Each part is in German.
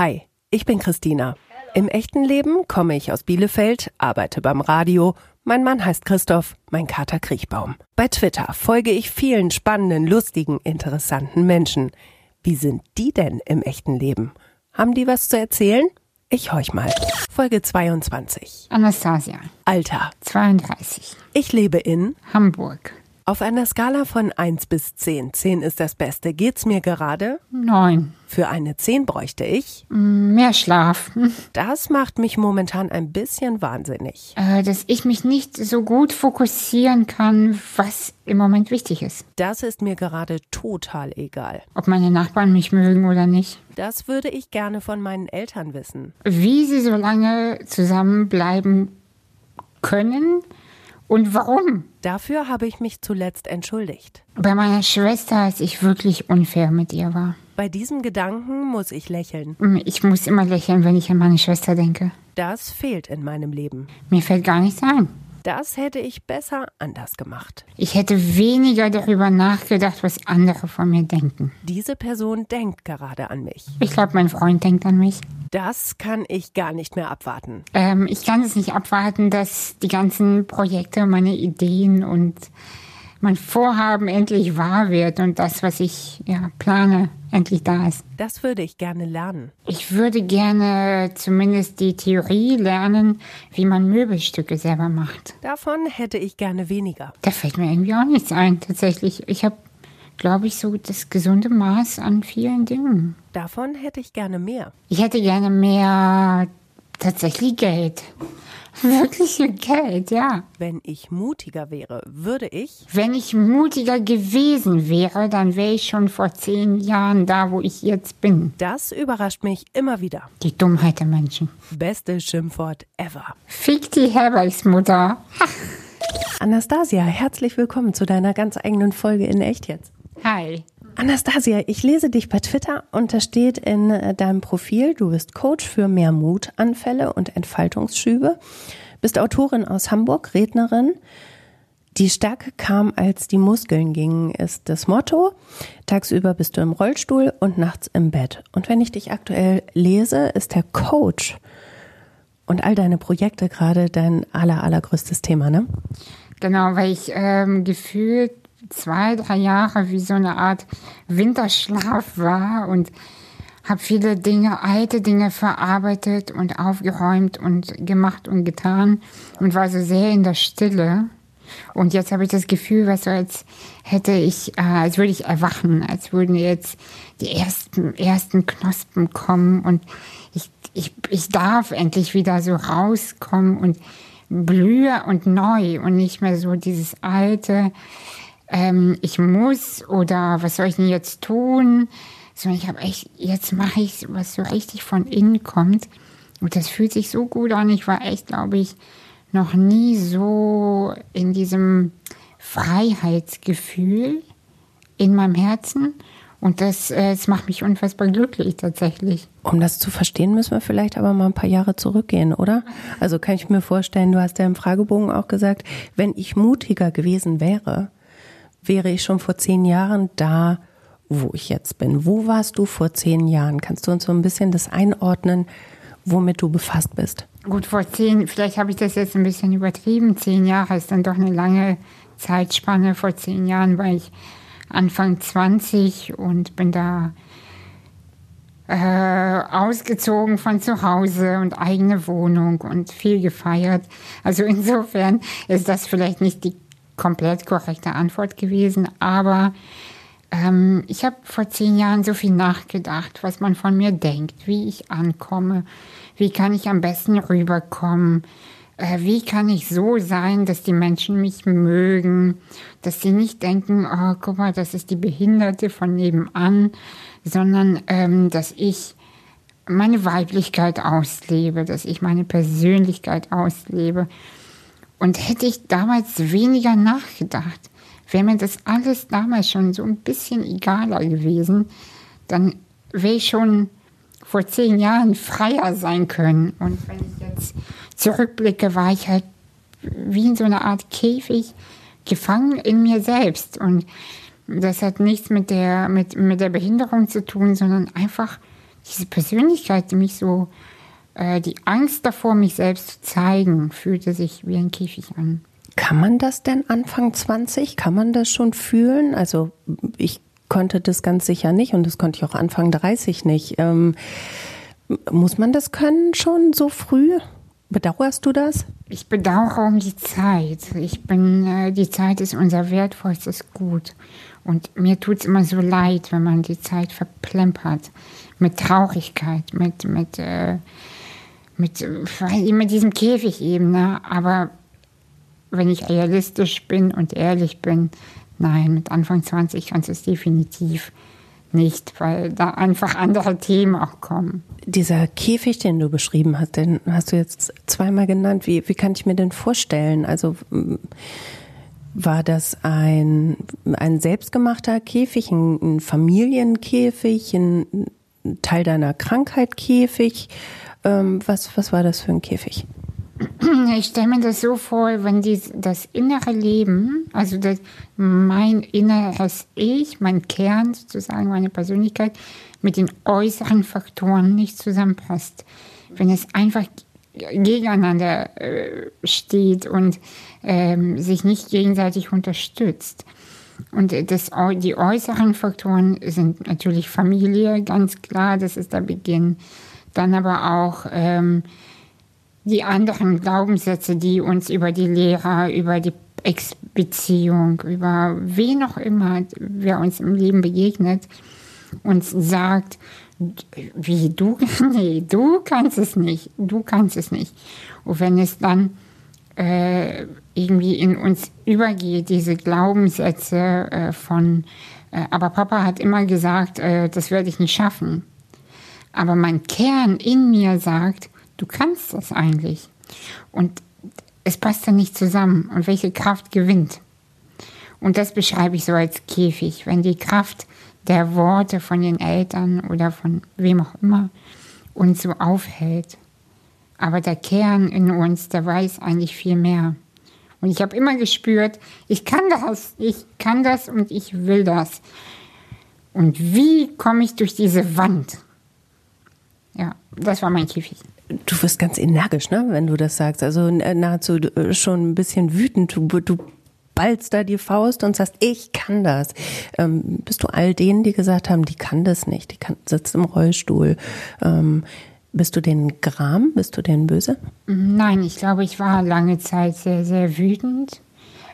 Hi, ich bin Christina. Im echten Leben komme ich aus Bielefeld, arbeite beim Radio. Mein Mann heißt Christoph, mein Kater Kriechbaum. Bei Twitter folge ich vielen spannenden, lustigen, interessanten Menschen. Wie sind die denn im echten Leben? Haben die was zu erzählen? Ich horch mal. Folge 22. Anastasia, Alter. 32, Ich lebe in Hamburg, auf einer Skala von 1 bis 10. 10 ist das Beste. Geht's mir gerade? 9. Für eine 10 bräuchte ich. Mehr Schlaf. Das macht mich momentan ein bisschen wahnsinnig. Äh, dass ich mich nicht so gut fokussieren kann, was im Moment wichtig ist. Das ist mir gerade total egal. Ob meine Nachbarn mich mögen oder nicht. Das würde ich gerne von meinen Eltern wissen. Wie sie so lange zusammenbleiben können und warum. Dafür habe ich mich zuletzt entschuldigt. Bei meiner Schwester, als ich wirklich unfair mit ihr war. Bei diesem Gedanken muss ich lächeln. Ich muss immer lächeln, wenn ich an meine Schwester denke. Das fehlt in meinem Leben. Mir fällt gar nichts ein. Das hätte ich besser anders gemacht. Ich hätte weniger darüber nachgedacht, was andere von mir denken. Diese Person denkt gerade an mich. Ich glaube, mein Freund denkt an mich. Das kann ich gar nicht mehr abwarten. Ähm, ich kann es nicht abwarten, dass die ganzen Projekte, meine Ideen und mein Vorhaben endlich wahr wird und das, was ich ja, plane, endlich da ist. Das würde ich gerne lernen. Ich würde gerne zumindest die Theorie lernen, wie man Möbelstücke selber macht. Davon hätte ich gerne weniger. Da fällt mir irgendwie auch nichts ein, tatsächlich. Ich habe, glaube ich, so das gesunde Maß an vielen Dingen. Davon hätte ich gerne mehr. Ich hätte gerne mehr tatsächlich Geld. Wirklich viel Geld, ja. Wenn ich mutiger wäre, würde ich. Wenn ich mutiger gewesen wäre, dann wäre ich schon vor zehn Jahren da, wo ich jetzt bin. Das überrascht mich immer wieder. Die Dummheit der Menschen. Beste Schimpfwort ever. Fick die Herbergsmutter. Anastasia, herzlich willkommen zu deiner ganz eigenen Folge in Echt jetzt. Hi. Anastasia, ich lese dich bei Twitter und da steht in äh, deinem Profil, du bist Coach für mehr Mutanfälle und Entfaltungsschübe, bist Autorin aus Hamburg, Rednerin. Die Stärke kam, als die Muskeln gingen, ist das Motto. Tagsüber bist du im Rollstuhl und nachts im Bett. Und wenn ich dich aktuell lese, ist der Coach und all deine Projekte gerade dein aller, allergrößtes Thema, ne? Genau, weil ich ähm, gefühlt zwei, drei Jahre wie so eine Art Winterschlaf war und habe viele Dinge, alte Dinge verarbeitet und aufgeräumt und gemacht und getan und war so sehr in der Stille. Und jetzt habe ich das Gefühl, was so als hätte ich, äh, als würde ich erwachen, als würden jetzt die ersten, ersten Knospen kommen und ich, ich, ich darf endlich wieder so rauskommen und blühe und neu und nicht mehr so dieses alte, ähm, ich muss oder was soll ich denn jetzt tun? Sondern ich habe echt, jetzt mache ich was so richtig von innen kommt. Und das fühlt sich so gut an. Ich war echt, glaube ich, noch nie so in diesem Freiheitsgefühl in meinem Herzen. Und das, äh, das macht mich unfassbar glücklich tatsächlich. Um das zu verstehen, müssen wir vielleicht aber mal ein paar Jahre zurückgehen, oder? Also kann ich mir vorstellen, du hast ja im Fragebogen auch gesagt, wenn ich mutiger gewesen wäre, wäre ich schon vor zehn Jahren da, wo ich jetzt bin. Wo warst du vor zehn Jahren? Kannst du uns so ein bisschen das einordnen, womit du befasst bist? Gut, vor zehn, vielleicht habe ich das jetzt ein bisschen übertrieben. Zehn Jahre ist dann doch eine lange Zeitspanne. Vor zehn Jahren war ich Anfang 20 und bin da äh, ausgezogen von zu Hause und eigene Wohnung und viel gefeiert. Also insofern ist das vielleicht nicht die komplett korrekte Antwort gewesen, aber ähm, ich habe vor zehn Jahren so viel nachgedacht, was man von mir denkt, wie ich ankomme, wie kann ich am besten rüberkommen, äh, wie kann ich so sein, dass die Menschen mich mögen, dass sie nicht denken, oh, guck mal, das ist die Behinderte von nebenan, sondern ähm, dass ich meine Weiblichkeit auslebe, dass ich meine Persönlichkeit auslebe. Und hätte ich damals weniger nachgedacht, wäre mir das alles damals schon so ein bisschen egaler gewesen, dann wäre ich schon vor zehn Jahren freier sein können. Und wenn ich jetzt zurückblicke, war ich halt wie in so einer Art Käfig gefangen in mir selbst. Und das hat nichts mit der, mit, mit der Behinderung zu tun, sondern einfach diese Persönlichkeit, die mich so, äh, die Angst davor, mich selbst zu zeigen, fühlte sich wie ein Käfig an. Kann man das denn Anfang 20? Kann man das schon fühlen? Also ich konnte das ganz sicher nicht und das konnte ich auch Anfang 30 nicht. Ähm, muss man das können schon so früh? Bedauerst du das? Ich bedauere um die Zeit. Ich bin, äh, die Zeit ist unser wertvollstes Gut. Und mir tut es immer so leid, wenn man die Zeit verplempert. Mit Traurigkeit, mit, mit, äh, mit, mit diesem Käfig eben. Ne? Aber wenn ich realistisch bin und ehrlich bin, nein, mit Anfang 20 kannst du es definitiv nicht, weil da einfach andere Themen auch kommen. Dieser Käfig, den du beschrieben hast, den hast du jetzt zweimal genannt. Wie, wie kann ich mir den vorstellen? Also war das ein, ein selbstgemachter Käfig, ein, ein Familienkäfig, ein Teil deiner Krankheit Käfig? Ähm, was, was war das für ein Käfig? Ich stelle mir das so vor, wenn die, das innere Leben, also das, mein inneres Ich, mein Kern sozusagen, meine Persönlichkeit, mit den äußeren Faktoren nicht zusammenpasst. Wenn es einfach gegeneinander äh, steht und ähm, sich nicht gegenseitig unterstützt. Und das, die äußeren Faktoren sind natürlich Familie, ganz klar, das ist der Beginn. Dann aber auch ähm, die anderen Glaubenssätze, die uns über die Lehrer, über die Ex-Beziehung, über wen auch immer, wer uns im Leben begegnet, uns sagt, wie du, nee, du kannst es nicht, du kannst es nicht. Und wenn es dann äh, irgendwie in uns übergeht, diese Glaubenssätze äh, von, äh, aber Papa hat immer gesagt, äh, das werde ich nicht schaffen. Aber mein Kern in mir sagt, du kannst das eigentlich. Und es passt dann nicht zusammen. Und welche Kraft gewinnt? Und das beschreibe ich so als Käfig. Wenn die Kraft der Worte von den Eltern oder von wem auch immer uns so aufhält. Aber der Kern in uns, der weiß eigentlich viel mehr. Und ich habe immer gespürt, ich kann das, ich kann das und ich will das. Und wie komme ich durch diese Wand? Ja, das war mein Käfig. Du wirst ganz energisch, ne, wenn du das sagst. Also äh, nahezu äh, schon ein bisschen wütend. Du, du ballst da die Faust und sagst, ich kann das. Ähm, bist du all denen, die gesagt haben, die kann das nicht, die kann, sitzt im Rollstuhl. Ähm, bist du denen gram? Bist du denen böse? Nein, ich glaube, ich war lange Zeit sehr, sehr wütend.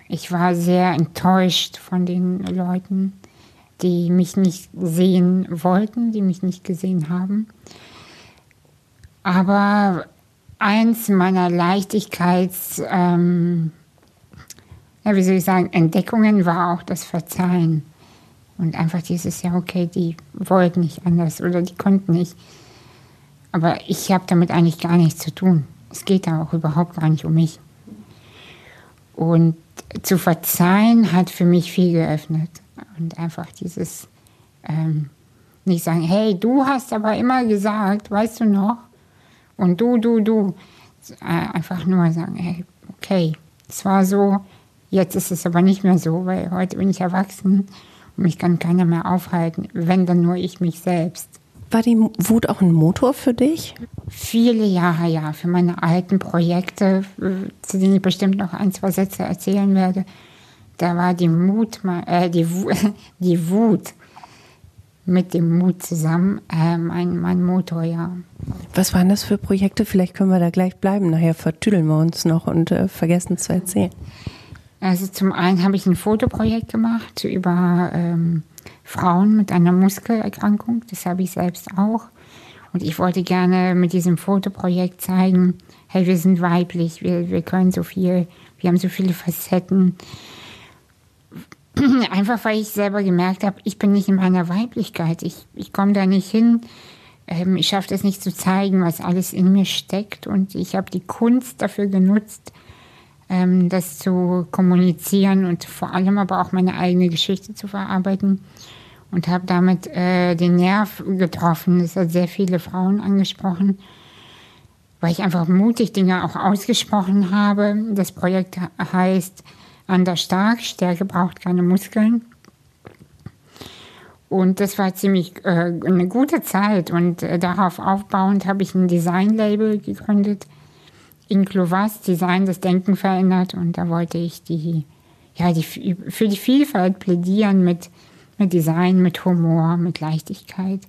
Ich war sehr enttäuscht von den Leuten, die mich nicht sehen wollten, die mich nicht gesehen haben. Aber eins meiner Leichtigkeits, ähm, ja, wie soll ich sagen, Entdeckungen war auch das Verzeihen. Und einfach dieses, ja, okay, die wollten nicht anders oder die konnten nicht. Aber ich habe damit eigentlich gar nichts zu tun. Es geht da auch überhaupt gar nicht um mich. Und zu verzeihen hat für mich viel geöffnet. Und einfach dieses, ähm, nicht sagen, hey, du hast aber immer gesagt, weißt du noch? Und du, du, du. Äh, einfach nur sagen, hey, okay, es war so, jetzt ist es aber nicht mehr so, weil heute bin ich erwachsen und mich kann keiner mehr aufhalten, wenn dann nur ich mich selbst. War die Wut auch ein Motor für dich? Viele Jahre, ja. Für meine alten Projekte, zu denen ich bestimmt noch ein, zwei Sätze erzählen werde, da war die, Mut, äh, die, die Wut mit dem Mut zusammen äh, mein, mein Motor, ja. Was waren das für Projekte? Vielleicht können wir da gleich bleiben. Nachher vertüdeln wir uns noch und äh, vergessen zu erzählen. Also zum einen habe ich ein Fotoprojekt gemacht über ähm, Frauen mit einer Muskelerkrankung. Das habe ich selbst auch. Und ich wollte gerne mit diesem Fotoprojekt zeigen, hey, wir sind weiblich, wir, wir können so viel, wir haben so viele Facetten. Einfach weil ich selber gemerkt habe, ich bin nicht in meiner Weiblichkeit. Ich, ich komme da nicht hin. Ähm, ich schaffe das nicht zu zeigen, was alles in mir steckt. Und ich habe die Kunst dafür genutzt, ähm, das zu kommunizieren und vor allem aber auch meine eigene Geschichte zu verarbeiten. Und habe damit äh, den Nerv getroffen. Es hat sehr viele Frauen angesprochen, weil ich einfach mutig Dinge auch ausgesprochen habe. Das Projekt heißt Anders stark, Stärke braucht keine Muskeln. Und das war ziemlich äh, eine gute Zeit. Und äh, darauf aufbauend habe ich ein Design-Label gegründet. Inklovas, Design das Denken verändert. Und da wollte ich die, ja, die, für die Vielfalt plädieren mit, mit Design, mit Humor, mit Leichtigkeit.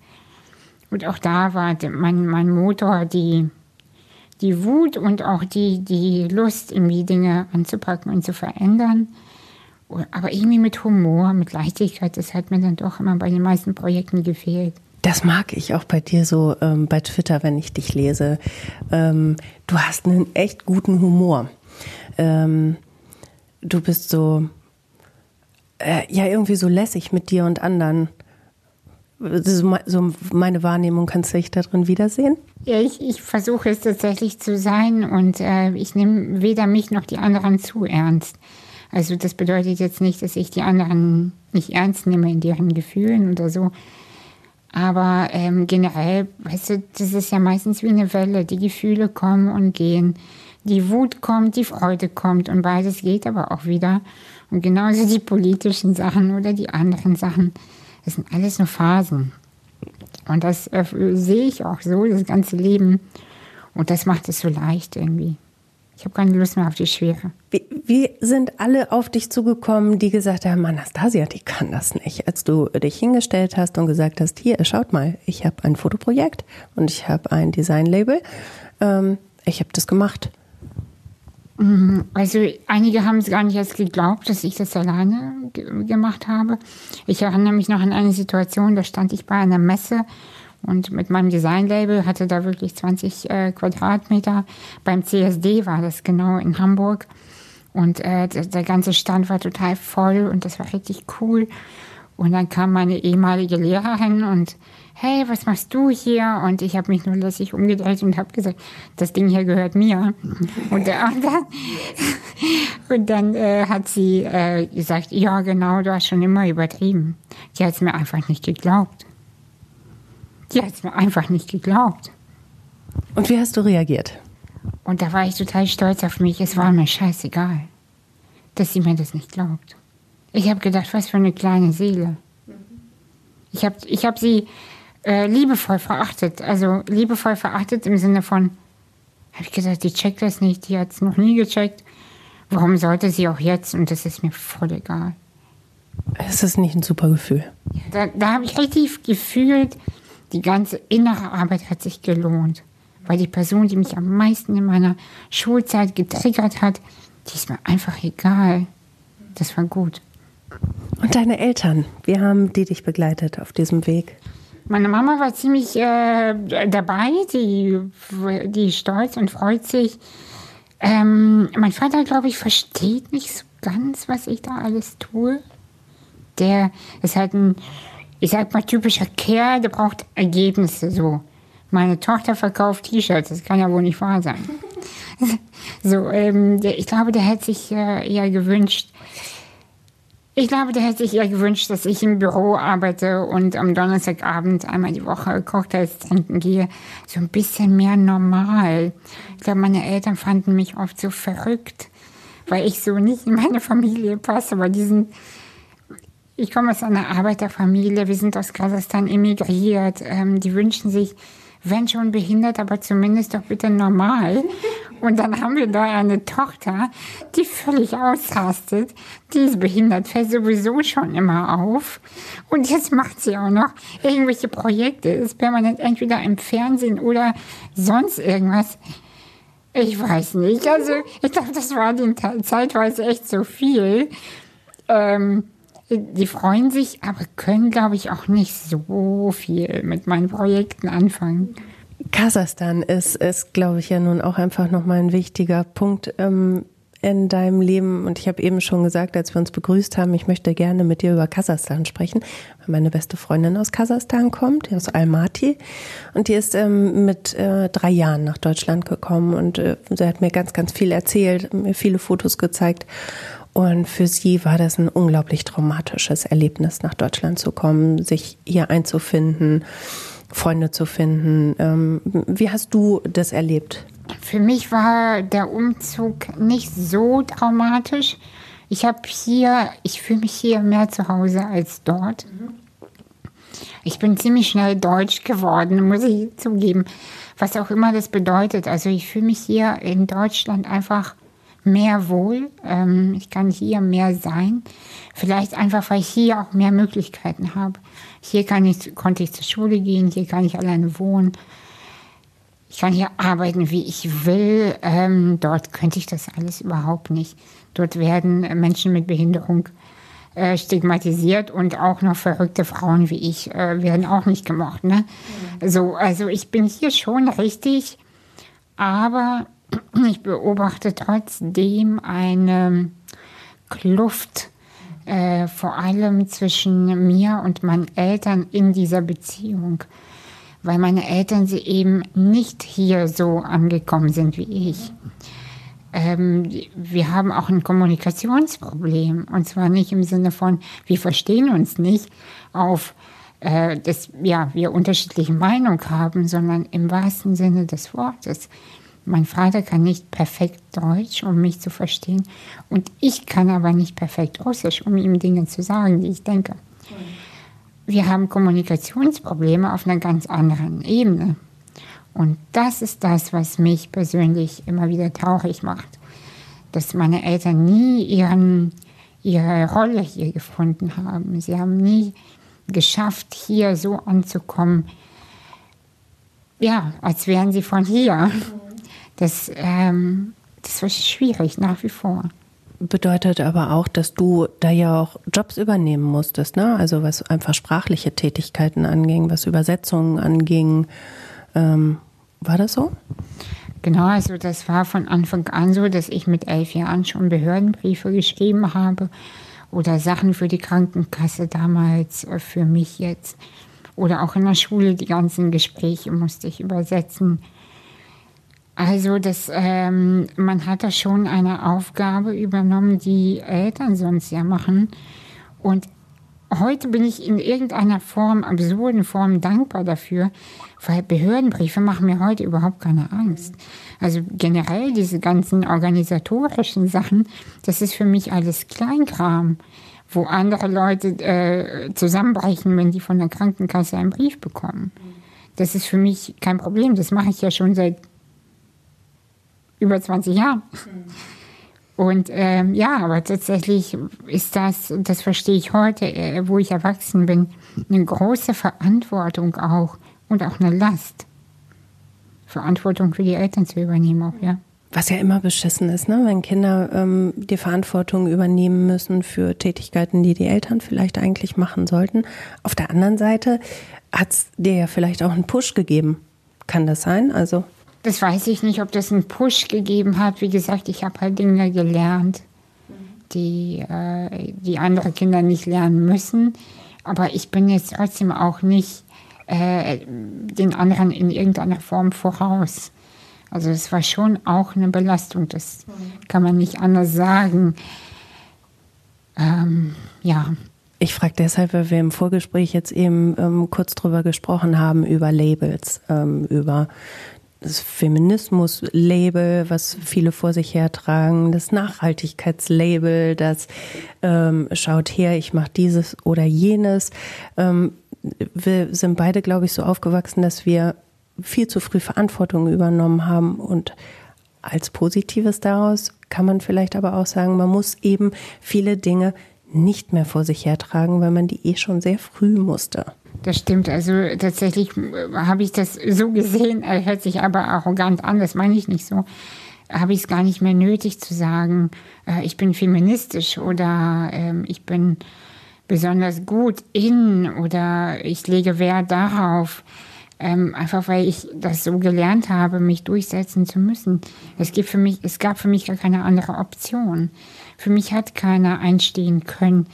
Und auch da war mein, mein Motor die, die Wut und auch die, die Lust, irgendwie Dinge anzupacken und zu verändern. Aber irgendwie mit Humor, mit Leichtigkeit, das hat mir dann doch immer bei den meisten Projekten gefehlt. Das mag ich auch bei dir so ähm, bei Twitter, wenn ich dich lese. Ähm, du hast einen echt guten Humor. Ähm, du bist so, äh, ja, irgendwie so lässig mit dir und anderen. So, meine Wahrnehmung, kannst du dich da drin wiedersehen? Ja, ich, ich versuche es tatsächlich zu sein und äh, ich nehme weder mich noch die anderen zu ernst. Also das bedeutet jetzt nicht, dass ich die anderen nicht ernst nehme in deren Gefühlen oder so. Aber ähm, generell, weißt du, das ist ja meistens wie eine Welle. Die Gefühle kommen und gehen. Die Wut kommt, die Freude kommt und beides geht aber auch wieder. Und genauso die politischen Sachen oder die anderen Sachen. Das sind alles nur Phasen. Und das äh, sehe ich auch so, das ganze Leben. Und das macht es so leicht irgendwie. Ich habe keine Lust mehr auf die Schwere. Wie, wie, sind alle auf dich zugekommen, die gesagt haben, Anastasia, die kann das nicht, als du dich hingestellt hast und gesagt hast, hier, schaut mal, ich habe ein Fotoprojekt und ich habe ein Designlabel. Ähm, ich habe das gemacht. Mhm. Also einige haben es gar nicht erst geglaubt, dass ich das alleine gemacht habe. Ich erinnere mich noch an eine Situation, da stand ich bei einer Messe und mit meinem Designlabel hatte da wirklich 20 äh, Quadratmeter. Beim CSD war das genau in Hamburg. Und äh, der, der, ganze Stand war total voll und das war richtig cool. Und dann kam meine ehemalige Lehrerin und hey, was machst du hier? Und ich habe mich nur lässig umgedreht und habe gesagt, das Ding hier gehört mir. Und, äh, und dann, und dann äh, hat sie äh, gesagt, ja genau, du hast schon immer übertrieben. Die hat es mir einfach nicht geglaubt. Die hat es mir einfach nicht geglaubt. Und wie hast du reagiert? Und da war ich total stolz auf mich. Es war mir scheißegal, dass sie mir das nicht glaubt. Ich habe gedacht, was für eine kleine Seele. Ich habe ich hab sie äh, liebevoll verachtet. Also liebevoll verachtet im Sinne von, habe ich gesagt, die checkt das nicht, die hat es noch nie gecheckt. Warum sollte sie auch jetzt? Und das ist mir voll egal. Es ist nicht ein super Gefühl. Da, da habe ich richtig gefühlt, die ganze innere Arbeit hat sich gelohnt. Weil die Person, die mich am meisten in meiner Schulzeit getriggert hat, die ist mir einfach egal. Das war gut. Und deine Eltern, wie haben die dich begleitet auf diesem Weg? Meine Mama war ziemlich äh, dabei, die, die stolz und freut sich. Ähm, mein Vater, glaube ich, versteht nicht so ganz, was ich da alles tue. Der ist halt ein ich sag mal, typischer Kerl, der braucht Ergebnisse so. Meine Tochter verkauft T-Shirts, das kann ja wohl nicht wahr sein. so, ähm, der, ich glaube, der hätte sich äh, eher gewünscht, ich glaube, der hätte sich eher gewünscht, dass ich im Büro arbeite und am Donnerstagabend einmal die Woche Cocktails trinken gehe. So ein bisschen mehr normal. Ich glaube, meine Eltern fanden mich oft so verrückt, weil ich so nicht in meine Familie passe, aber die sind ich komme aus einer Arbeiterfamilie, wir sind aus Kasachstan emigriert. Ähm, die wünschen sich, wenn schon behindert, aber zumindest doch bitte normal. Und dann haben wir da eine Tochter, die völlig ausrastet. Die ist behindert, fällt sowieso schon immer auf. Und jetzt macht sie auch noch irgendwelche Projekte, ist permanent entweder im Fernsehen oder sonst irgendwas. Ich weiß nicht. Also, ich glaube, das war den zeitweise echt so viel. Ähm, die freuen sich, aber können, glaube ich, auch nicht so viel mit meinen Projekten anfangen. Kasachstan ist, ist glaube ich, ja nun auch einfach nochmal ein wichtiger Punkt ähm, in deinem Leben. Und ich habe eben schon gesagt, als wir uns begrüßt haben, ich möchte gerne mit dir über Kasachstan sprechen, weil meine beste Freundin aus Kasachstan kommt, aus Almaty. Und die ist ähm, mit äh, drei Jahren nach Deutschland gekommen und äh, sie hat mir ganz, ganz viel erzählt, mir viele Fotos gezeigt. Und für sie war das ein unglaublich traumatisches Erlebnis, nach Deutschland zu kommen, sich hier einzufinden, Freunde zu finden. Ähm, wie hast du das erlebt? Für mich war der Umzug nicht so traumatisch. Ich habe hier, ich fühle mich hier mehr zu Hause als dort. Ich bin ziemlich schnell deutsch geworden, muss ich zugeben. Was auch immer das bedeutet. Also ich fühle mich hier in Deutschland einfach mehr wohl. Ähm, ich kann hier mehr sein. Vielleicht einfach, weil ich hier auch mehr Möglichkeiten habe. Hier kann ich, konnte ich zur Schule gehen, hier kann ich alleine wohnen. Ich kann hier arbeiten, wie ich will. Ähm, dort könnte ich das alles überhaupt nicht. Dort werden Menschen mit Behinderung äh, stigmatisiert und auch noch verrückte Frauen wie ich äh, werden auch nicht gemocht. Ne? Mhm. So, also ich bin hier schon richtig, aber ich beobachte trotzdem eine Kluft, äh, vor allem zwischen mir und meinen Eltern in dieser Beziehung, weil meine Eltern sie eben nicht hier so angekommen sind wie ich. Ähm, wir haben auch ein Kommunikationsproblem und zwar nicht im Sinne von, wir verstehen uns nicht auf äh, dass ja, wir unterschiedliche Meinung haben, sondern im wahrsten Sinne des Wortes. Mein Vater kann nicht perfekt Deutsch, um mich zu verstehen. Und ich kann aber nicht perfekt Russisch, um ihm Dinge zu sagen, die ich denke. Wir haben Kommunikationsprobleme auf einer ganz anderen Ebene. Und das ist das, was mich persönlich immer wieder traurig macht. Dass meine Eltern nie ihren, ihre Rolle hier gefunden haben. Sie haben nie geschafft, hier so anzukommen, ja, als wären sie von hier. Das, ähm, das war schwierig nach wie vor. Bedeutet aber auch, dass du da ja auch Jobs übernehmen musstest, ne? Also was einfach sprachliche Tätigkeiten anging, was Übersetzungen anging. Ähm, war das so? Genau, also das war von Anfang an so, dass ich mit elf Jahren schon Behördenbriefe geschrieben habe oder Sachen für die Krankenkasse damals, äh, für mich jetzt. Oder auch in der Schule die ganzen Gespräche musste ich übersetzen. Also das, ähm, man hat da schon eine Aufgabe übernommen, die Eltern sonst ja machen. Und heute bin ich in irgendeiner Form, absurden Form dankbar dafür, weil Behördenbriefe machen mir heute überhaupt keine Angst. Also generell diese ganzen organisatorischen Sachen, das ist für mich alles Kleinkram, wo andere Leute äh, zusammenbrechen, wenn die von der Krankenkasse einen Brief bekommen. Das ist für mich kein Problem. Das mache ich ja schon seit über 20 Jahren. Und ähm, ja, aber tatsächlich ist das, das verstehe ich heute, äh, wo ich erwachsen bin, eine große Verantwortung auch und auch eine Last. Verantwortung für die Eltern zu übernehmen auch, ja. Was ja immer beschissen ist, ne? wenn Kinder ähm, die Verantwortung übernehmen müssen für Tätigkeiten, die die Eltern vielleicht eigentlich machen sollten. Auf der anderen Seite hat es dir ja vielleicht auch einen Push gegeben. Kann das sein? Also das weiß ich nicht, ob das einen Push gegeben hat. Wie gesagt, ich habe halt Dinge gelernt, die, äh, die andere Kinder nicht lernen müssen. Aber ich bin jetzt trotzdem auch nicht äh, den anderen in irgendeiner Form voraus. Also es war schon auch eine Belastung, das kann man nicht anders sagen. Ähm, ja. Ich frage deshalb, weil wir im Vorgespräch jetzt eben ähm, kurz drüber gesprochen haben, über Labels, ähm, über das Feminismus-Label, was viele vor sich hertragen, das Nachhaltigkeitslabel, das ähm, schaut her, ich mache dieses oder jenes. Ähm, wir sind beide, glaube ich, so aufgewachsen, dass wir viel zu früh Verantwortung übernommen haben und als Positives daraus kann man vielleicht aber auch sagen, man muss eben viele Dinge nicht mehr vor sich hertragen, weil man die eh schon sehr früh musste. Das stimmt. Also tatsächlich äh, habe ich das so gesehen, hört sich aber arrogant an, das meine ich nicht so. Habe ich es gar nicht mehr nötig zu sagen, äh, ich bin feministisch oder äh, ich bin besonders gut in oder ich lege Wert darauf. Ähm, einfach weil ich das so gelernt habe, mich durchsetzen zu müssen. Es, gibt für mich, es gab für mich gar keine andere Option. Für mich hat keiner einstehen können,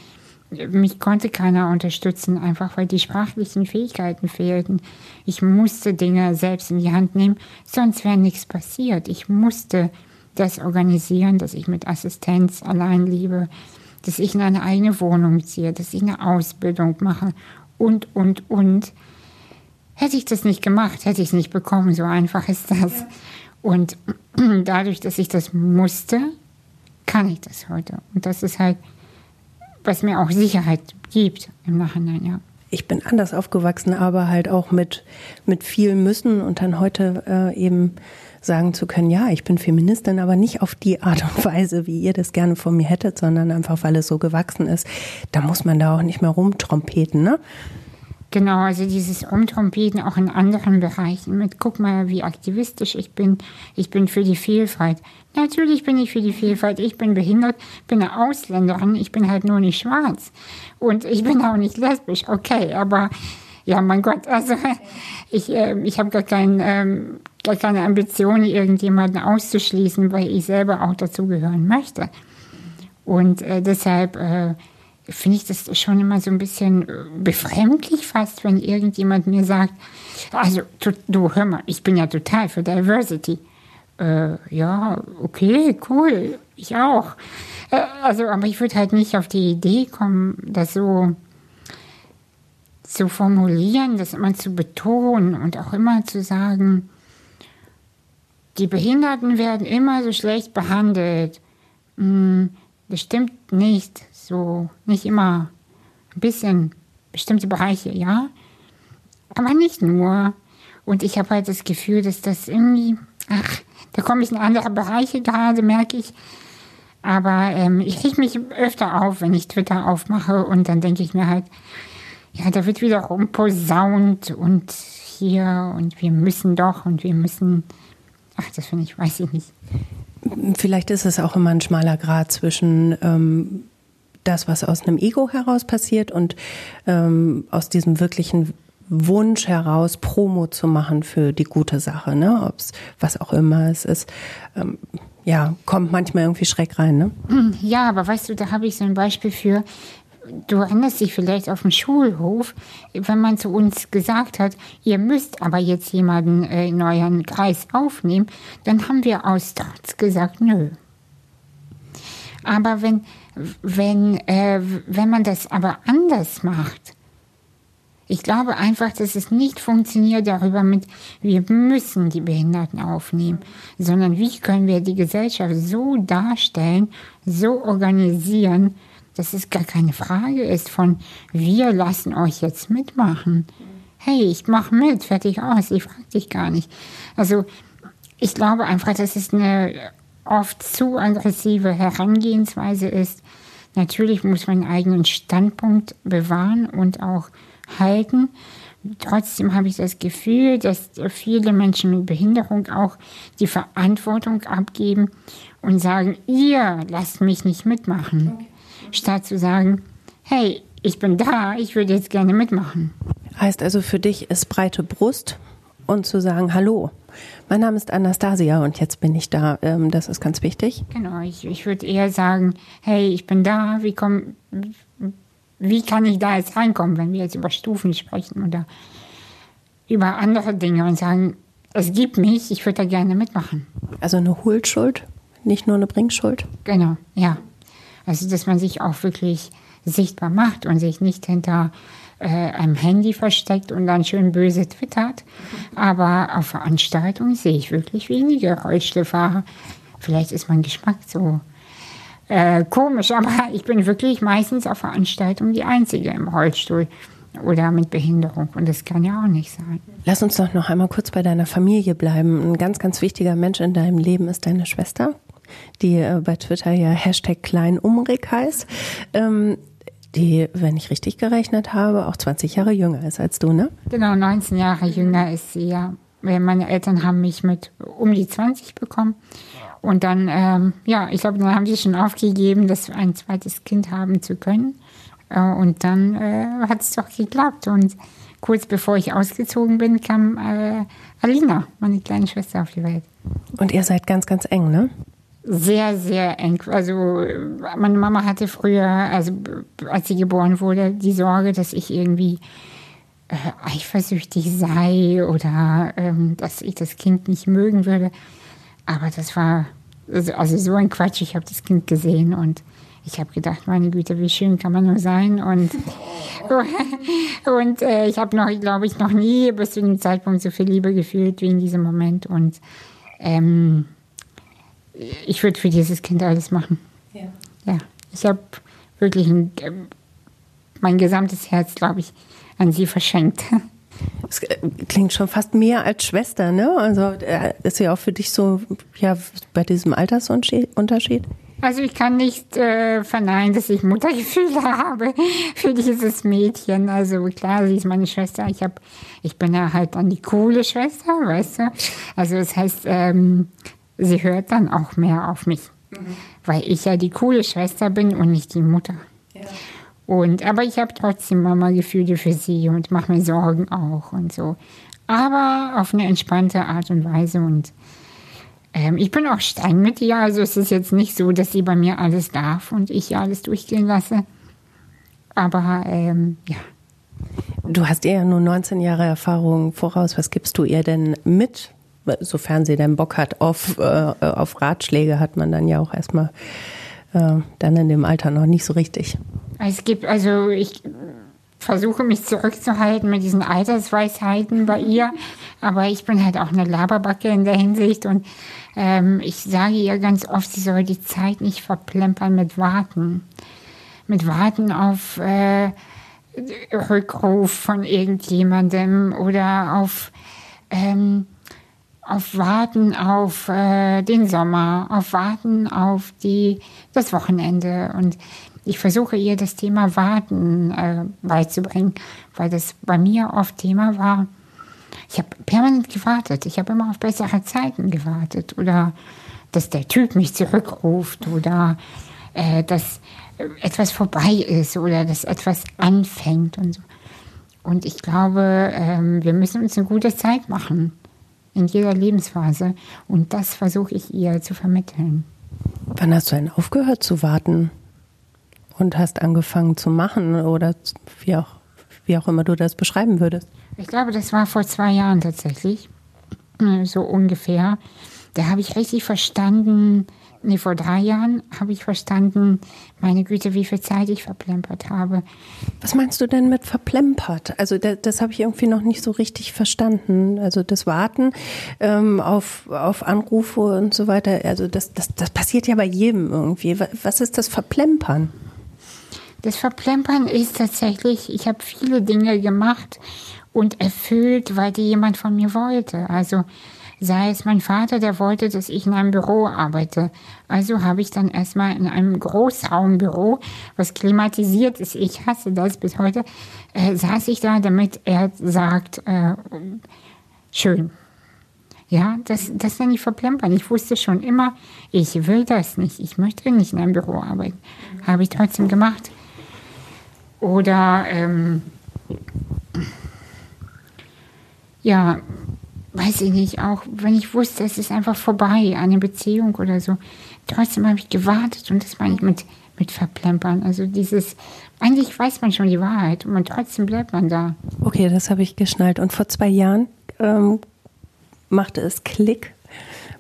mich konnte keiner unterstützen, einfach weil die sprachlichen Fähigkeiten fehlten. Ich musste Dinge selbst in die Hand nehmen, sonst wäre nichts passiert. Ich musste das organisieren, dass ich mit Assistenz allein lebe, dass ich in eine eigene Wohnung ziehe, dass ich eine Ausbildung mache und, und, und. Hätte ich das nicht gemacht, hätte ich es nicht bekommen. So einfach ist das. Und dadurch, dass ich das musste, kann ich das heute. Und das ist halt was mir auch Sicherheit gibt im Nachhinein, ja. ich bin anders aufgewachsen, aber halt auch mit, mit viel Müssen und dann heute äh, eben sagen zu können, ja, ich bin Feministin, aber nicht auf die Art und Weise, wie ihr das gerne von mir hättet, sondern einfach, weil es so gewachsen ist. Da muss man da auch nicht mehr rumtrompeten, ne? Genau, also dieses Umtrompeten auch in anderen Bereichen mit, guck mal, wie aktivistisch ich bin. Ich bin für die Vielfalt. Natürlich bin ich für die Vielfalt. Ich bin behindert, bin eine Ausländerin. Ich bin halt nur nicht schwarz. Und ich bin auch nicht lesbisch. Okay, aber ja, mein Gott, also ich, äh, ich habe gar, kein, ähm, gar keine Ambition, irgendjemanden auszuschließen, weil ich selber auch dazugehören möchte. Und äh, deshalb äh, finde ich das schon immer so ein bisschen äh, befremdlich fast, wenn irgendjemand mir sagt, also du hör mal, ich bin ja total für Diversity. Äh, ja, okay, cool, ich auch. Äh, also, aber ich würde halt nicht auf die Idee kommen, das so zu formulieren, das immer zu betonen und auch immer zu sagen, die Behinderten werden immer so schlecht behandelt. Hm, bestimmt nicht so, nicht immer. Ein bisschen bestimmte Bereiche, ja. Aber nicht nur. Und ich habe halt das Gefühl, dass das irgendwie, ach, da komme ich in andere Bereiche gerade, merke ich. Aber ähm, ich reg mich öfter auf, wenn ich Twitter aufmache und dann denke ich mir halt, ja, da wird wieder rumposaunt und hier und wir müssen doch und wir müssen, ach, das finde ich, weiß ich nicht. Vielleicht ist es auch immer ein schmaler Grad zwischen ähm, das, was aus einem Ego heraus passiert und ähm, aus diesem wirklichen Wunsch heraus, Promo zu machen für die gute Sache, ne? Ob es was auch immer es ist. Ähm, ja, kommt manchmal irgendwie Schreck rein, ne? Ja, aber weißt du, da habe ich so ein Beispiel für, du erinnerst dich vielleicht auf dem Schulhof, wenn man zu uns gesagt hat, ihr müsst aber jetzt jemanden äh, in euren Kreis aufnehmen, dann haben wir aus Trotz gesagt, nö. Aber wenn, wenn, äh, wenn man das aber anders macht, ich glaube einfach, dass es nicht funktioniert darüber mit, wir müssen die Behinderten aufnehmen, sondern wie können wir die Gesellschaft so darstellen, so organisieren, dass es gar keine Frage ist von, wir lassen euch jetzt mitmachen. Hey, ich mache mit, fertig aus, ich frage dich gar nicht. Also ich glaube einfach, dass es eine oft zu aggressive Herangehensweise ist. Natürlich muss man einen eigenen Standpunkt bewahren und auch halten. Trotzdem habe ich das Gefühl, dass viele Menschen mit Behinderung auch die Verantwortung abgeben und sagen, ihr lasst mich nicht mitmachen. Okay statt zu sagen, hey, ich bin da, ich würde jetzt gerne mitmachen. Heißt also für dich ist breite Brust und zu sagen, hallo, mein Name ist Anastasia und jetzt bin ich da. Ähm, das ist ganz wichtig. Genau, ich, ich würde eher sagen, hey, ich bin da, wie, komm, wie kann ich da jetzt reinkommen, wenn wir jetzt über Stufen sprechen oder über andere Dinge und sagen, es gibt mich, ich würde da gerne mitmachen. Also eine Hohlschuld, nicht nur eine Bringschuld? Genau, ja. Also, dass man sich auch wirklich sichtbar macht und sich nicht hinter äh, einem Handy versteckt und dann schön böse twittert. Aber auf Veranstaltungen sehe ich wirklich wenige Rollstuhlfahrer. Vielleicht ist mein Geschmack so äh, komisch, aber ich bin wirklich meistens auf Veranstaltungen die Einzige im Rollstuhl oder mit Behinderung. Und das kann ja auch nicht sein. Lass uns doch noch einmal kurz bei deiner Familie bleiben. Ein ganz, ganz wichtiger Mensch in deinem Leben ist deine Schwester die äh, bei Twitter ja Hashtag Kleinumrig heißt, ähm, die, wenn ich richtig gerechnet habe, auch 20 Jahre jünger ist als du, ne? Genau, 19 Jahre jünger ist sie, ja. Meine Eltern haben mich mit um die 20 bekommen. Und dann, ähm, ja, ich glaube, dann haben sie schon aufgegeben, das ein zweites Kind haben zu können. Äh, und dann äh, hat es doch geklappt. Und kurz bevor ich ausgezogen bin, kam äh, Alina, meine kleine Schwester, auf die Welt. Und ihr seid ganz, ganz eng, ne? sehr, sehr eng. Also meine Mama hatte früher, also als sie geboren wurde, die Sorge, dass ich irgendwie äh, eifersüchtig sei oder ähm, dass ich das Kind nicht mögen würde. Aber das war also, also so ein Quatsch. Ich habe das Kind gesehen und ich habe gedacht, meine Güte, wie schön kann man nur sein. Und, und äh, ich habe noch, glaube ich, noch nie bis zu dem Zeitpunkt so viel Liebe gefühlt wie in diesem Moment. Und ähm, ich würde für dieses Kind alles machen. Ja. ja. Ich habe wirklich ein, mein gesamtes Herz, glaube ich, an sie verschenkt. Es äh, klingt schon fast mehr als Schwester, ne? Also äh, ist ja auch für dich so, ja, bei diesem Altersunterschied? Also ich kann nicht äh, verneinen, dass ich Muttergefühle habe für dieses Mädchen. Also klar, sie ist meine Schwester. Ich hab, ich bin ja halt dann die coole Schwester, weißt du. Also das heißt, ähm, sie hört dann auch mehr auf mich, mhm. weil ich ja die coole Schwester bin und nicht die Mutter. Ja. Und, aber ich habe trotzdem Mama-Gefühle für sie und mache mir Sorgen auch und so. Aber auf eine entspannte Art und Weise. Und ähm, ich bin auch streng mit ihr. Also es ist jetzt nicht so, dass sie bei mir alles darf und ich alles durchgehen lasse. Aber ähm, ja. Du hast ihr ja nur 19 Jahre Erfahrung voraus. Was gibst du ihr denn mit? Sofern sie denn Bock hat auf, äh, auf Ratschläge, hat man dann ja auch erstmal äh, dann in dem Alter noch nicht so richtig. Es gibt, also ich versuche mich zurückzuhalten mit diesen Altersweisheiten bei ihr, aber ich bin halt auch eine Laberbacke in der Hinsicht und ähm, ich sage ihr ganz oft, sie soll die Zeit nicht verplempern mit Warten. Mit Warten auf äh, Rückruf von irgendjemandem oder auf ähm, auf Warten auf äh, den Sommer, auf Warten auf die, das Wochenende. Und ich versuche ihr das Thema Warten äh, beizubringen, weil das bei mir oft Thema war. Ich habe permanent gewartet. Ich habe immer auf bessere Zeiten gewartet. Oder dass der Typ mich zurückruft oder äh, dass etwas vorbei ist oder dass etwas anfängt und so. Und ich glaube, ähm, wir müssen uns eine gute Zeit machen in jeder Lebensphase. Und das versuche ich ihr zu vermitteln. Wann hast du denn aufgehört zu warten und hast angefangen zu machen oder wie auch, wie auch immer du das beschreiben würdest? Ich glaube, das war vor zwei Jahren tatsächlich, so ungefähr. Da habe ich richtig verstanden, nee, vor drei Jahren habe ich verstanden, meine Güte, wie viel Zeit ich verplempert habe. Was meinst du denn mit verplempert? Also das, das habe ich irgendwie noch nicht so richtig verstanden. Also das Warten ähm, auf, auf Anrufe und so weiter, also das, das, das passiert ja bei jedem irgendwie. Was ist das Verplempern? Das Verplempern ist tatsächlich, ich habe viele Dinge gemacht und erfüllt, weil die jemand von mir wollte. Also sei es mein Vater, der wollte, dass ich in einem Büro arbeite. Also habe ich dann erstmal in einem Großraumbüro, was klimatisiert ist, ich hasse das bis heute, äh, saß ich da, damit er sagt, äh, schön. Ja, das, das dann nicht verplempern. Ich wusste schon immer, ich will das nicht. Ich möchte nicht in einem Büro arbeiten. Habe ich trotzdem gemacht. Oder, ähm, ja, weiß ich nicht, auch wenn ich wusste, es ist einfach vorbei, eine Beziehung oder so. Trotzdem habe ich gewartet und das meine ich mit, mit Verplempern. Also dieses, eigentlich weiß man schon die Wahrheit und trotzdem bleibt man da. Okay, das habe ich geschnallt. Und vor zwei Jahren ähm, machte es Klick.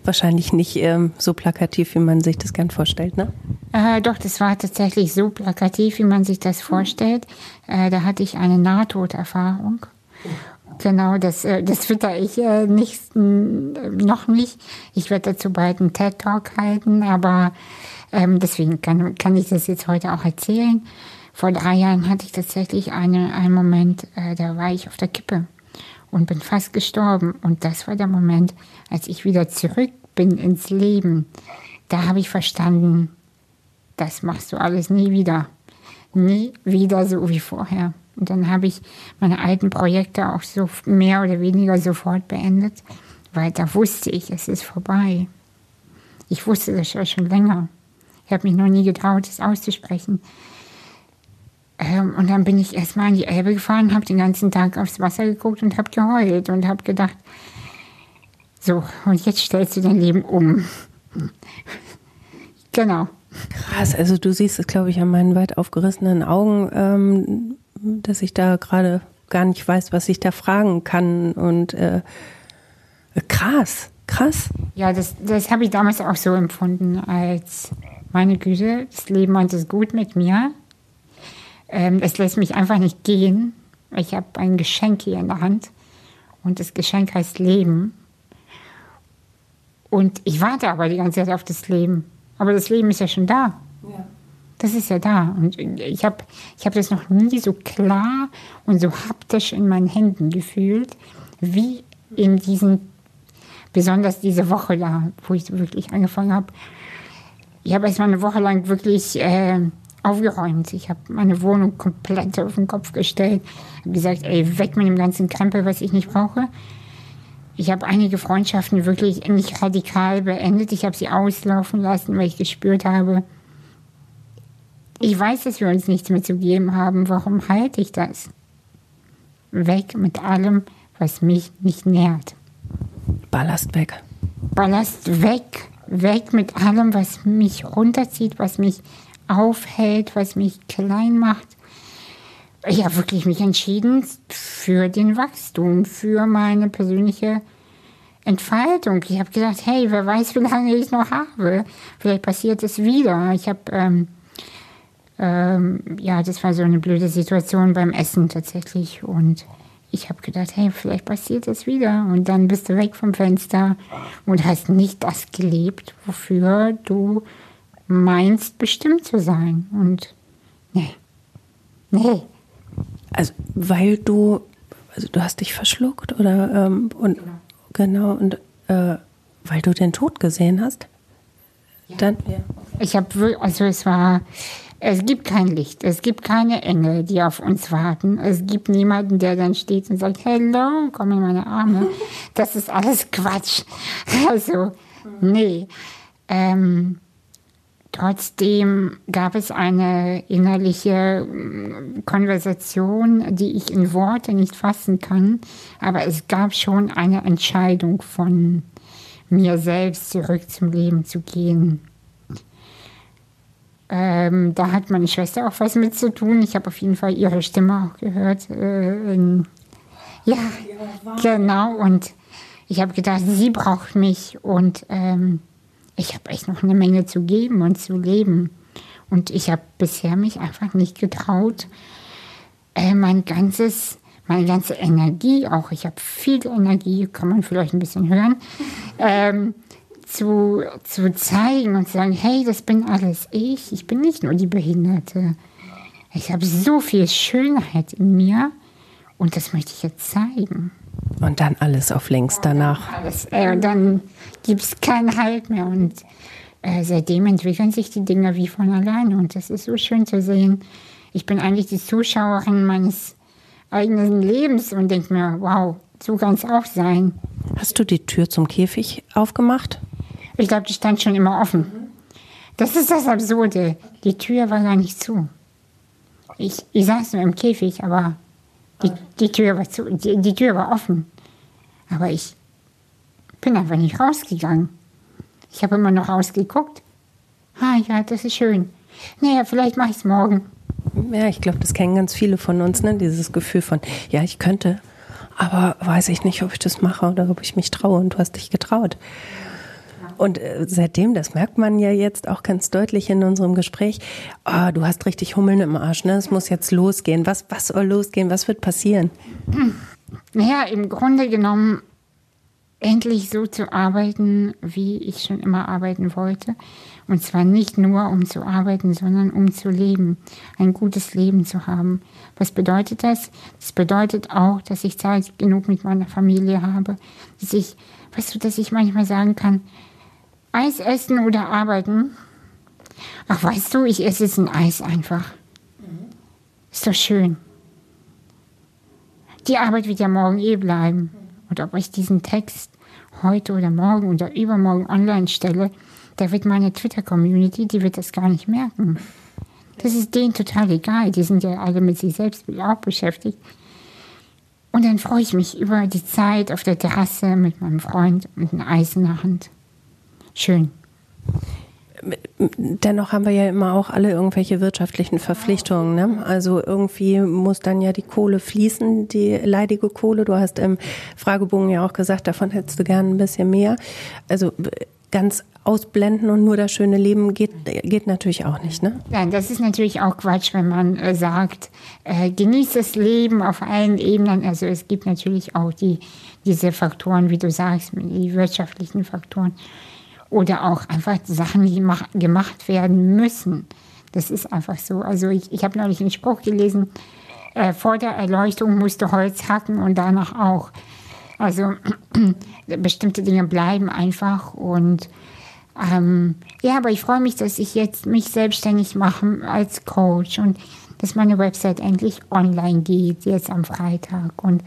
Wahrscheinlich nicht ähm, so plakativ, wie man sich das gern vorstellt, ne? Äh, doch, das war tatsächlich so plakativ, wie man sich das vorstellt. Äh, da hatte ich eine Nahtoderfahrung. Genau, das, äh, das fütter ich äh, nicht, noch nicht. Ich werde dazu bald einen TED-Talk halten, aber ähm, deswegen kann, kann ich das jetzt heute auch erzählen. Vor drei Jahren hatte ich tatsächlich eine, einen Moment, äh, da war ich auf der Kippe und bin fast gestorben. Und das war der Moment, als ich wieder zurück bin ins Leben. Da habe ich verstanden, das machst du alles nie wieder. Nie wieder so wie vorher. Und dann habe ich meine alten Projekte auch so mehr oder weniger sofort beendet, weil da wusste ich, es ist vorbei. Ich wusste das ja schon länger. Ich habe mich noch nie getraut, das auszusprechen. Ähm, und dann bin ich erstmal an die Elbe gefahren, habe den ganzen Tag aufs Wasser geguckt und habe geheult und habe gedacht, so, und jetzt stellst du dein Leben um. genau. Krass, also du siehst es, glaube ich, an meinen weit aufgerissenen Augen, ähm, dass ich da gerade gar nicht weiß, was ich da fragen kann. Und äh, krass, krass. Ja, das, das habe ich damals auch so empfunden, als meine Güte, das Leben meint es gut mit mir. Ähm, es lässt mich einfach nicht gehen. Ich habe ein Geschenk hier in der Hand und das Geschenk heißt Leben. Und ich warte aber die ganze Zeit auf das Leben. Aber das Leben ist ja schon da. Ja. Das ist ja da. Und ich habe ich hab das noch nie so klar und so haptisch in meinen Händen gefühlt, wie in diesen, besonders diese Woche da, wo ich wirklich angefangen habe. Ich habe erstmal eine Woche lang wirklich äh, aufgeräumt. Ich habe meine Wohnung komplett auf den Kopf gestellt. habe gesagt, ey, weg mit dem ganzen Krempel, was ich nicht brauche. Ich habe einige Freundschaften wirklich nicht radikal beendet. Ich habe sie auslaufen lassen, weil ich gespürt habe, ich weiß, dass wir uns nichts mehr zu geben haben. Warum halte ich das? Weg mit allem, was mich nicht nährt. Ballast weg. Ballast weg. Weg mit allem, was mich runterzieht, was mich aufhält, was mich klein macht. Habe wirklich mich entschieden für den Wachstum, für meine persönliche Entfaltung. Ich habe gedacht, hey, wer weiß, wie lange ich noch habe. Vielleicht passiert es wieder. Ich habe, ähm, ähm, ja, das war so eine blöde Situation beim Essen tatsächlich. Und ich habe gedacht, hey, vielleicht passiert es wieder. Und dann bist du weg vom Fenster und hast nicht das gelebt, wofür du meinst, bestimmt zu sein. Und nee, nee. Also, weil du, also du hast dich verschluckt oder ähm, und genau, genau und äh, weil du den Tod gesehen hast. Ja. Dann, ja. Ich habe, also es war, es gibt kein Licht, es gibt keine Engel, die auf uns warten. Es gibt niemanden, der dann steht und sagt, hello, komm in meine Arme. Das ist alles Quatsch. Also, nee. Ähm, Trotzdem gab es eine innerliche mm, Konversation, die ich in Worte nicht fassen kann, aber es gab schon eine Entscheidung von mir selbst zurück zum Leben zu gehen. Ähm, da hat meine Schwester auch was mit zu tun. Ich habe auf jeden Fall ihre Stimme auch gehört. Äh, in, ja, genau. Und ich habe gedacht, sie braucht mich und ähm, ich habe echt noch eine Menge zu geben und zu leben. Und ich habe bisher mich einfach nicht getraut, äh, mein ganzes, meine ganze Energie auch, ich habe viel Energie, kann man vielleicht ein bisschen hören, ähm, zu, zu zeigen und zu sagen, hey, das bin alles ich, ich bin nicht nur die Behinderte. Ich habe so viel Schönheit in mir und das möchte ich jetzt zeigen. Und dann alles auf links danach. Alles, äh, dann gibt es keinen Halt mehr. Und äh, seitdem entwickeln sich die Dinge wie von alleine. Und das ist so schön zu sehen. Ich bin eigentlich die Zuschauerin meines eigenen Lebens und denke mir, wow, so kann es auch sein. Hast du die Tür zum Käfig aufgemacht? Ich glaube, die stand schon immer offen. Das ist das Absurde. Die Tür war gar nicht zu. Ich, ich saß nur im Käfig, aber die, die, Tür, war zu, die, die Tür war offen. Aber ich bin einfach nicht rausgegangen. Ich habe immer noch rausgeguckt. Ah ja, das ist schön. Naja, vielleicht mache ich es morgen. Ja, ich glaube, das kennen ganz viele von uns, ne? dieses Gefühl von, ja, ich könnte, aber weiß ich nicht, ob ich das mache oder ob ich mich traue und du hast dich getraut. Und äh, seitdem, das merkt man ja jetzt auch ganz deutlich in unserem Gespräch, oh, du hast richtig Hummeln im Arsch, ne? Es muss jetzt losgehen. Was, was soll losgehen? Was wird passieren? Naja, im Grunde genommen endlich so zu arbeiten, wie ich schon immer arbeiten wollte. Und zwar nicht nur um zu arbeiten, sondern um zu leben, ein gutes Leben zu haben. Was bedeutet das? Das bedeutet auch, dass ich Zeit genug mit meiner Familie habe, dass ich, weißt du, dass ich manchmal sagen kann, Eis essen oder arbeiten? Ach, weißt du, ich esse jetzt ein Eis einfach. Ist doch schön. Die Arbeit wird ja morgen eh bleiben. Und ob ich diesen Text heute oder morgen oder übermorgen online stelle, da wird meine Twitter-Community, die wird das gar nicht merken. Das ist denen total egal. Die sind ja alle mit sich selbst auch beschäftigt. Und dann freue ich mich über die Zeit auf der Terrasse mit meinem Freund und ein Eis in der Hand. Schön. Dennoch haben wir ja immer auch alle irgendwelche wirtschaftlichen Verpflichtungen. Ne? Also irgendwie muss dann ja die Kohle fließen, die leidige Kohle. Du hast im Fragebogen ja auch gesagt, davon hättest du gern ein bisschen mehr. Also ganz ausblenden und nur das schöne Leben geht, geht natürlich auch nicht. Ne? Nein, das ist natürlich auch Quatsch, wenn man äh, sagt, äh, genießt das Leben auf allen Ebenen. Also es gibt natürlich auch die, diese Faktoren, wie du sagst, die wirtschaftlichen Faktoren oder auch einfach Sachen, die gemacht werden müssen. Das ist einfach so. Also ich, ich habe neulich einen Spruch gelesen, äh, vor der Erleuchtung musste Holz hacken und danach auch. Also bestimmte Dinge bleiben einfach und ähm, ja, aber ich freue mich, dass ich jetzt mich selbstständig mache als Coach und dass meine Website endlich online geht, jetzt am Freitag. Und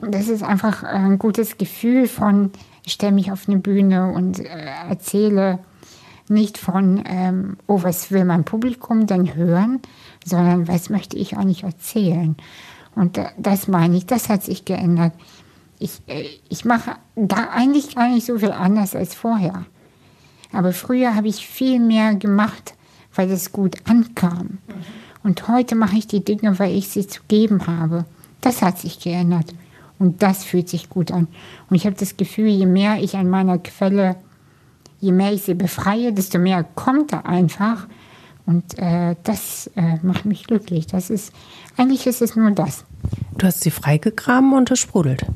das ist einfach ein gutes Gefühl von, ich stelle mich auf eine Bühne und äh, erzähle nicht von, ähm, oh, was will mein Publikum denn hören, sondern was möchte ich eigentlich erzählen. Und äh, das meine ich, das hat sich geändert. Ich, äh, ich mache da eigentlich gar nicht so viel anders als vorher. Aber früher habe ich viel mehr gemacht, weil es gut ankam. Und heute mache ich die Dinge, weil ich sie zu geben habe. Das hat sich geändert. Und das fühlt sich gut an. Und ich habe das Gefühl, je mehr ich an meiner Quelle, je mehr ich sie befreie, desto mehr kommt da einfach. Und äh, das äh, macht mich glücklich. Das ist, eigentlich ist es nur das. Du hast sie freigegraben und es sprudelt.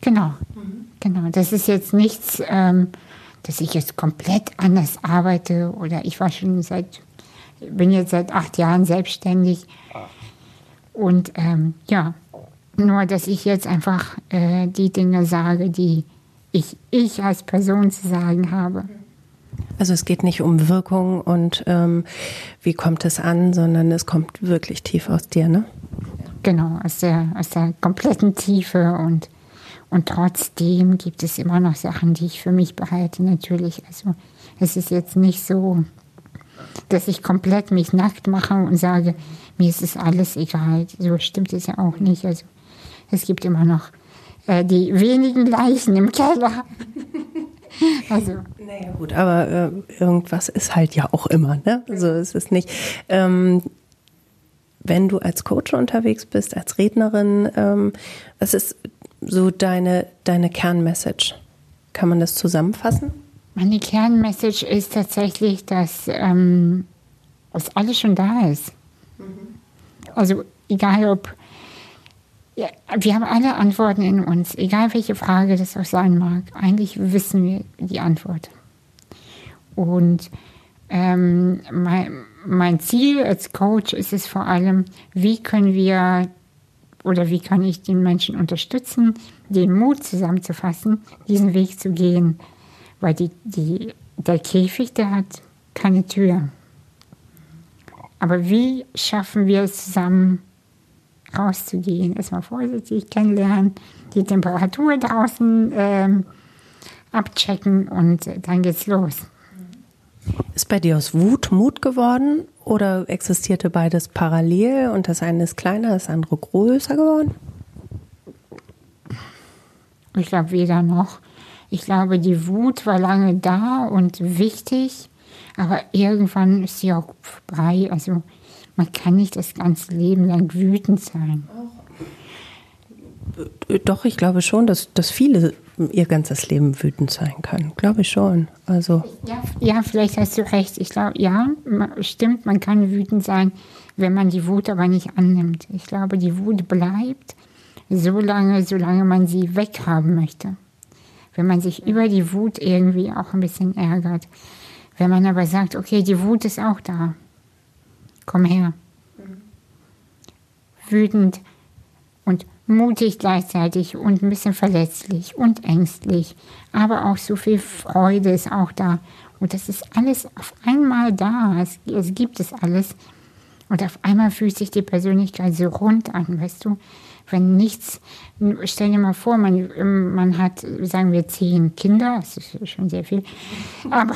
Genau, mhm. genau. Das ist jetzt nichts, ähm, dass ich jetzt komplett anders arbeite oder ich war schon seit, bin jetzt seit acht Jahren selbstständig. Und ähm, ja, nur dass ich jetzt einfach äh, die Dinge sage, die ich, ich als Person zu sagen habe. Also es geht nicht um Wirkung und ähm, wie kommt es an, sondern es kommt wirklich tief aus dir, ne? Genau, aus der, aus der kompletten Tiefe und und trotzdem gibt es immer noch Sachen, die ich für mich behalte, natürlich. Also es ist jetzt nicht so, dass ich komplett mich nackt mache und sage, mir ist es alles egal. So stimmt es ja auch nicht. Also es gibt immer noch äh, die wenigen Leichen im Keller. also. Naja gut, aber äh, irgendwas ist halt ja auch immer, ne? So ist es nicht. Ähm, wenn du als Coach unterwegs bist, als Rednerin, ähm, was ist so deine, deine Kernmessage? Kann man das zusammenfassen? Meine Kernmessage ist tatsächlich, dass, ähm, dass alles schon da ist. Mhm. Also egal ob, ja, wir haben alle Antworten in uns, egal welche Frage das auch sein mag. Eigentlich wissen wir die Antwort. Und ähm, mein, mein Ziel als Coach ist es vor allem, wie können wir oder wie kann ich den Menschen unterstützen, den Mut zusammenzufassen, diesen Weg zu gehen. Weil die, die, der Käfig, der hat keine Tür. Aber wie schaffen wir es zusammen, rauszugehen? Erstmal vorsichtig kennenlernen, die Temperatur draußen ähm, abchecken und dann geht's los. Ist bei dir aus Wut Mut geworden oder existierte beides parallel und das eine ist kleiner, das andere größer geworden? Ich glaube weder noch. Ich glaube, die Wut war lange da und wichtig, aber irgendwann ist sie auch frei. Also man kann nicht das ganze Leben lang wütend sein. Doch, ich glaube schon, dass, dass viele ihr ganzes Leben wütend sein können. Glaube ich schon. Also. Ja, ja, vielleicht hast du recht. Ich glaube, ja, stimmt, man kann wütend sein, wenn man die Wut aber nicht annimmt. Ich glaube, die Wut bleibt so lange, solange man sie weghaben möchte. Wenn man sich über die Wut irgendwie auch ein bisschen ärgert. Wenn man aber sagt, okay, die Wut ist auch da. Komm her. Wütend und mutig gleichzeitig und ein bisschen verletzlich und ängstlich, aber auch so viel Freude ist auch da. Und das ist alles auf einmal da. Es, es gibt es alles. Und auf einmal fühlt sich die Persönlichkeit so rund an, weißt du? Wenn nichts, stell dir mal vor, man, man hat, sagen wir, zehn Kinder, das ist schon sehr viel, aber,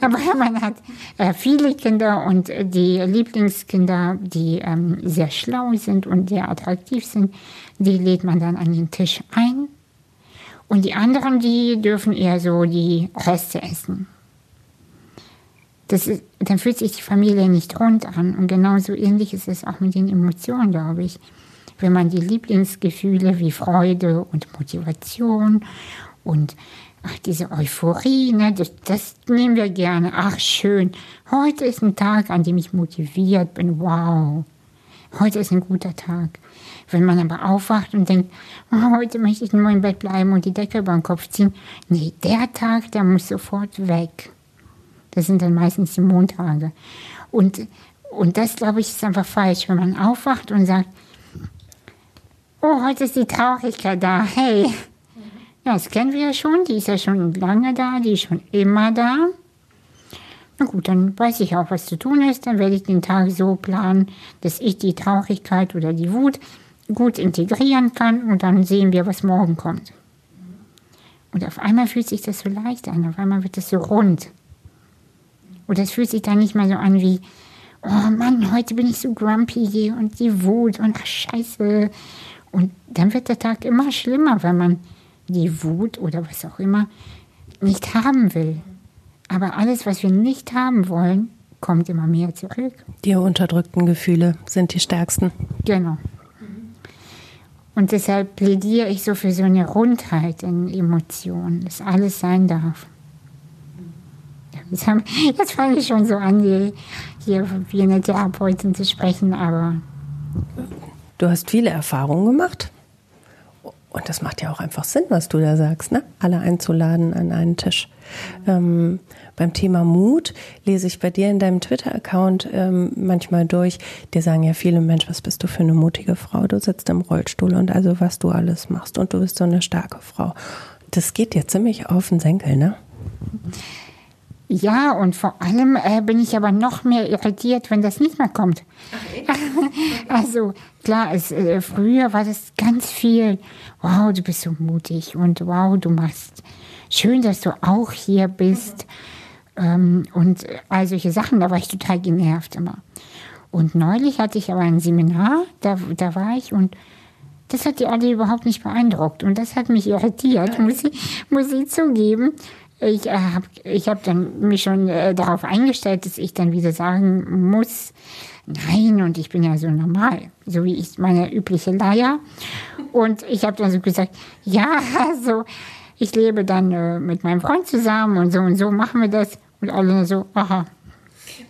aber man hat äh, viele Kinder und die Lieblingskinder, die ähm, sehr schlau sind und sehr attraktiv sind, die lädt man dann an den Tisch ein. Und die anderen, die dürfen eher so die Reste essen. Das ist, dann fühlt sich die Familie nicht rund an. Und genauso ähnlich ist es auch mit den Emotionen, glaube ich wenn man die Lieblingsgefühle wie Freude und Motivation und ach, diese Euphorie, ne, das, das nehmen wir gerne. Ach, schön. Heute ist ein Tag, an dem ich motiviert bin. Wow. Heute ist ein guter Tag. Wenn man aber aufwacht und denkt, oh, heute möchte ich nur im Bett bleiben und die Decke über den Kopf ziehen, nee, der Tag, der muss sofort weg. Das sind dann meistens die Montage. Und, und das, glaube ich, ist einfach falsch, wenn man aufwacht und sagt, oh, heute ist die Traurigkeit da, hey. Ja, das kennen wir ja schon, die ist ja schon lange da, die ist schon immer da. Na gut, dann weiß ich auch, was zu tun ist. Dann werde ich den Tag so planen, dass ich die Traurigkeit oder die Wut gut integrieren kann und dann sehen wir, was morgen kommt. Und auf einmal fühlt sich das so leicht an, auf einmal wird das so rund. Und das fühlt sich dann nicht mehr so an wie, oh Mann, heute bin ich so grumpy und die Wut und ach Scheiße. Und dann wird der Tag immer schlimmer, wenn man die Wut oder was auch immer nicht haben will. Aber alles, was wir nicht haben wollen, kommt immer mehr zurück. Die unterdrückten Gefühle sind die stärksten. Genau. Und deshalb plädiere ich so für so eine Rundheit in Emotionen, dass alles sein darf. Jetzt, haben, jetzt fange ich schon so an, hier, hier wie eine Therapeutin zu sprechen, aber. Du hast viele Erfahrungen gemacht. Und das macht ja auch einfach Sinn, was du da sagst, ne? Alle einzuladen an einen Tisch. Ähm, beim Thema Mut lese ich bei dir in deinem Twitter-Account ähm, manchmal durch. Dir sagen ja viele, Mensch, was bist du für eine mutige Frau? Du sitzt im Rollstuhl und also was du alles machst und du bist so eine starke Frau. Das geht dir ziemlich auf den Senkel, ne? Ja, und vor allem äh, bin ich aber noch mehr irritiert, wenn das nicht mehr kommt. Okay. also klar, es, äh, früher war das ganz viel. Wow, du bist so mutig und wow, du machst. Schön, dass du auch hier bist. Ähm, und all solche Sachen, da war ich total genervt immer. Und neulich hatte ich aber ein Seminar, da, da war ich und das hat die alle überhaupt nicht beeindruckt. Und das hat mich irritiert, muss ich, muss ich zugeben ich äh, habe ich hab dann mich schon äh, darauf eingestellt, dass ich dann wieder sagen muss, nein, und ich bin ja so normal, so wie ich meine übliche Leier. Und ich habe dann so gesagt, ja, also ich lebe dann äh, mit meinem Freund zusammen und so und so machen wir das. Und alle so, aha.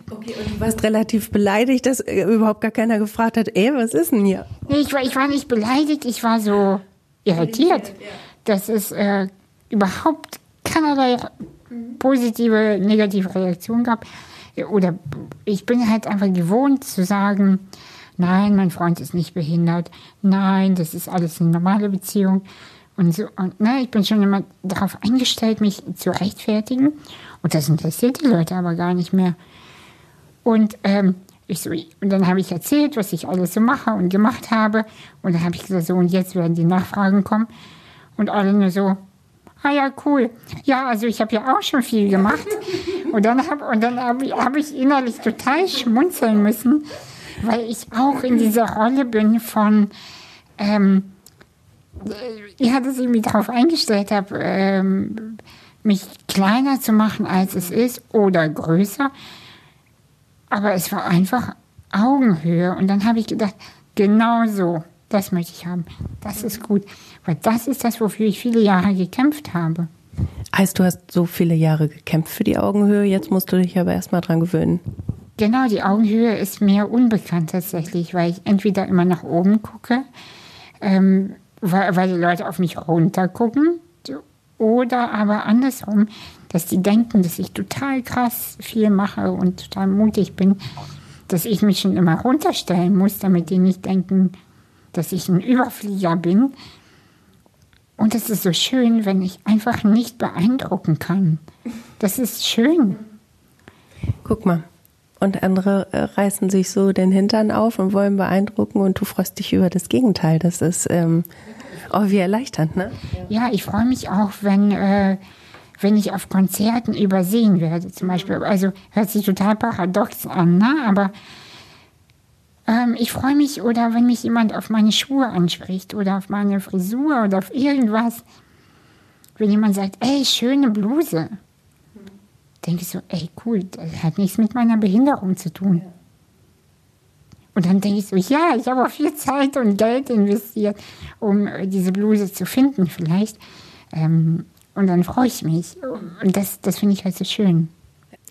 Okay, und du warst relativ beleidigt, dass äh, überhaupt gar keiner gefragt hat, ey, was ist denn hier? Nee, ich war, ich war nicht beleidigt, ich war so irritiert, dass es äh, überhaupt keinerlei positive, negative Reaktion gab. Oder ich bin halt einfach gewohnt zu sagen, nein, mein Freund ist nicht behindert, nein, das ist alles eine normale Beziehung. Und so, und, ne, ich bin schon immer darauf eingestellt, mich zu rechtfertigen. Und das interessiert die Leute aber gar nicht mehr. Und, ähm, so, und dann habe ich erzählt, was ich alles so mache und gemacht habe. Und dann habe ich gesagt, so, und jetzt werden die Nachfragen kommen. Und alle nur so, ah ja, cool. Ja, also ich habe ja auch schon viel gemacht. Und dann habe hab ich, hab ich innerlich total schmunzeln müssen, weil ich auch in dieser Rolle bin von, ähm, ja, dass ich mich darauf eingestellt habe, ähm, mich kleiner zu machen, als es ist oder größer. Aber es war einfach Augenhöhe. Und dann habe ich gedacht, genau so. Das möchte ich haben. Das ist gut. Weil das ist das, wofür ich viele Jahre gekämpft habe. Heißt, du hast so viele Jahre gekämpft für die Augenhöhe, jetzt musst du dich aber erstmal dran gewöhnen. Genau, die Augenhöhe ist mir unbekannt tatsächlich, weil ich entweder immer nach oben gucke, ähm, weil, weil die Leute auf mich runter gucken, oder aber andersrum, dass die denken, dass ich total krass viel mache und total mutig bin, dass ich mich schon immer runterstellen muss, damit die nicht denken, dass ich ein Überflieger bin. Und es ist so schön, wenn ich einfach nicht beeindrucken kann. Das ist schön. Guck mal. Und andere äh, reißen sich so den Hintern auf und wollen beeindrucken und du freust dich über das Gegenteil. Das ist ähm, auch wie erleichternd, ne? Ja, ich freue mich auch, wenn, äh, wenn ich auf Konzerten übersehen werde, zum Beispiel. Also hört sich total paradox an, ne? Aber ähm, ich freue mich, oder wenn mich jemand auf meine Schuhe anspricht oder auf meine Frisur oder auf irgendwas. Wenn jemand sagt, ey, schöne Bluse. Denke ich so, ey, cool, das hat nichts mit meiner Behinderung zu tun. Und dann denke ich so, ja, ich habe auch viel Zeit und Geld investiert, um äh, diese Bluse zu finden vielleicht. Ähm, und dann freue ich mich. Und das, das finde ich halt so schön.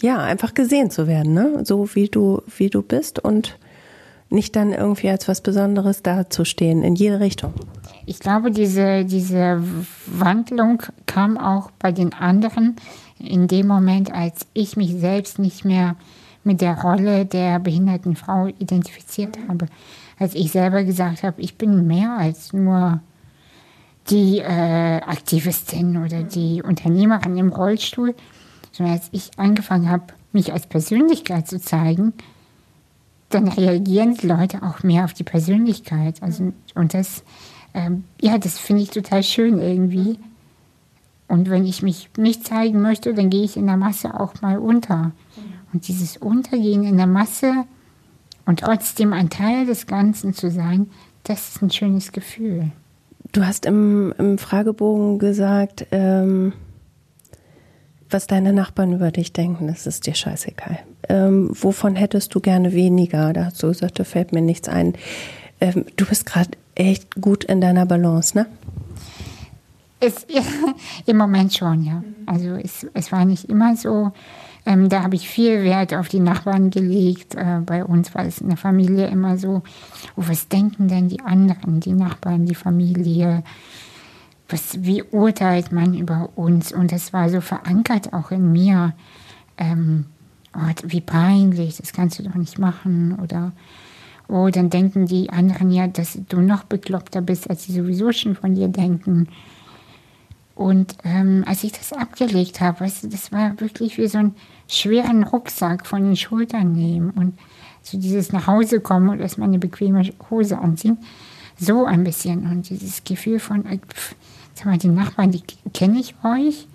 Ja, einfach gesehen zu werden, ne? So wie du, wie du bist und nicht dann irgendwie als was Besonderes dazustehen, in jede Richtung. Ich glaube, diese, diese Wandlung kam auch bei den anderen in dem Moment, als ich mich selbst nicht mehr mit der Rolle der behinderten Frau identifiziert habe. Als ich selber gesagt habe, ich bin mehr als nur die äh, Aktivistin oder die Unternehmerin im Rollstuhl, sondern als ich angefangen habe, mich als Persönlichkeit zu zeigen, dann reagieren die Leute auch mehr auf die Persönlichkeit. Also, und das, ähm, ja, das finde ich total schön irgendwie. Und wenn ich mich nicht zeigen möchte, dann gehe ich in der Masse auch mal unter. Und dieses Untergehen in der Masse und trotzdem ein Teil des Ganzen zu sein, das ist ein schönes Gefühl. Du hast im, im Fragebogen gesagt, ähm, was deine Nachbarn über dich denken, das ist dir scheißegal. Ähm, wovon hättest du gerne weniger? Da hast fällt mir nichts ein. Ähm, du bist gerade echt gut in deiner Balance, ne? Es, ja, Im Moment schon, ja. Also es, es war nicht immer so. Ähm, da habe ich viel Wert auf die Nachbarn gelegt. Äh, bei uns war es in der Familie immer so, oh, was denken denn die anderen, die Nachbarn, die Familie? Was, wie urteilt man über uns? Und das war so verankert auch in mir. Ähm, oh, wie peinlich, das kannst du doch nicht machen. Oder oh, dann denken die anderen ja, dass du noch bekloppter bist, als sie sowieso schon von dir denken. Und ähm, als ich das abgelegt habe, weißt du, das war wirklich wie so einen schweren Rucksack von den Schultern nehmen und so dieses nach Hause kommen und erstmal eine bequeme Hose anziehen. So ein bisschen. Und dieses Gefühl von, äh, pff, sag mal, die Nachbarn, die kenne ich euch?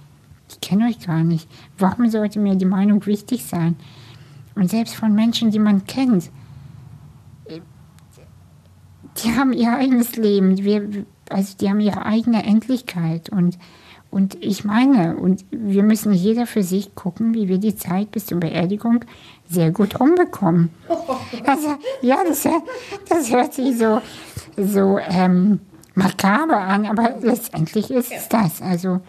Ich kenne euch gar nicht. Warum sollte mir die Meinung wichtig sein? Und selbst von Menschen, die man kennt, äh, die haben ihr eigenes Leben. Wir, also die haben ihre eigene Endlichkeit und und ich meine, und wir müssen jeder für sich gucken, wie wir die Zeit bis zur Beerdigung sehr gut umbekommen. Also, ja, das, das hört sich so, so ähm, makaber an, aber letztendlich ist es das. Also,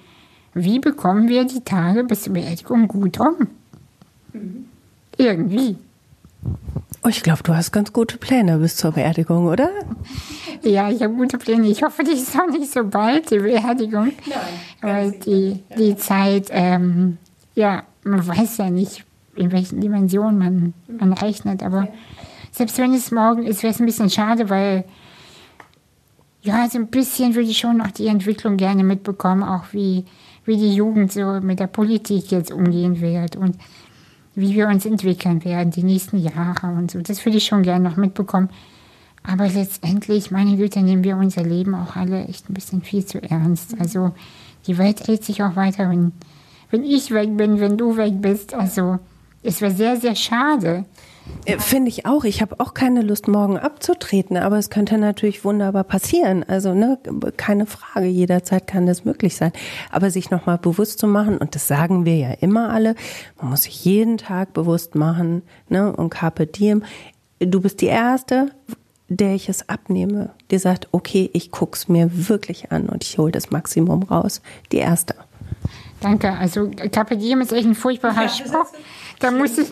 wie bekommen wir die Tage bis zur Beerdigung gut um? Irgendwie. Oh, ich glaube, du hast ganz gute Pläne bis zur Beerdigung, oder? Ja, ich habe gute Pläne. Ich hoffe, die ist auch nicht so bald, die Beerdigung. Nein. Weil die, die Zeit, ähm, ja, man weiß ja nicht, in welchen Dimensionen man, man rechnet. Aber ja. selbst wenn es morgen ist, wäre es ein bisschen schade, weil ja, so ein bisschen würde ich schon noch die Entwicklung gerne mitbekommen, auch wie, wie die Jugend so mit der Politik jetzt umgehen wird. Und wie wir uns entwickeln werden, die nächsten Jahre und so. Das würde ich schon gerne noch mitbekommen. Aber letztendlich, meine Güte, nehmen wir unser Leben auch alle echt ein bisschen viel zu ernst. Also die Welt dreht sich auch weiter, wenn, wenn ich weg bin, wenn du weg bist. Also es wäre sehr, sehr schade. Äh, finde ich auch. Ich habe auch keine Lust, morgen abzutreten, aber es könnte natürlich wunderbar passieren. Also, ne, keine Frage, jederzeit kann das möglich sein. Aber sich nochmal bewusst zu machen, und das sagen wir ja immer alle, man muss sich jeden Tag bewusst machen, ne, und Carpe Diem. Du bist die Erste, der ich es abnehme, die sagt, okay, ich guck's mir wirklich an und ich hole das Maximum raus. Die Erste. Danke. Also Carpe Diem ist echt ein furchtbarer ja, Spruch. Da muss ich,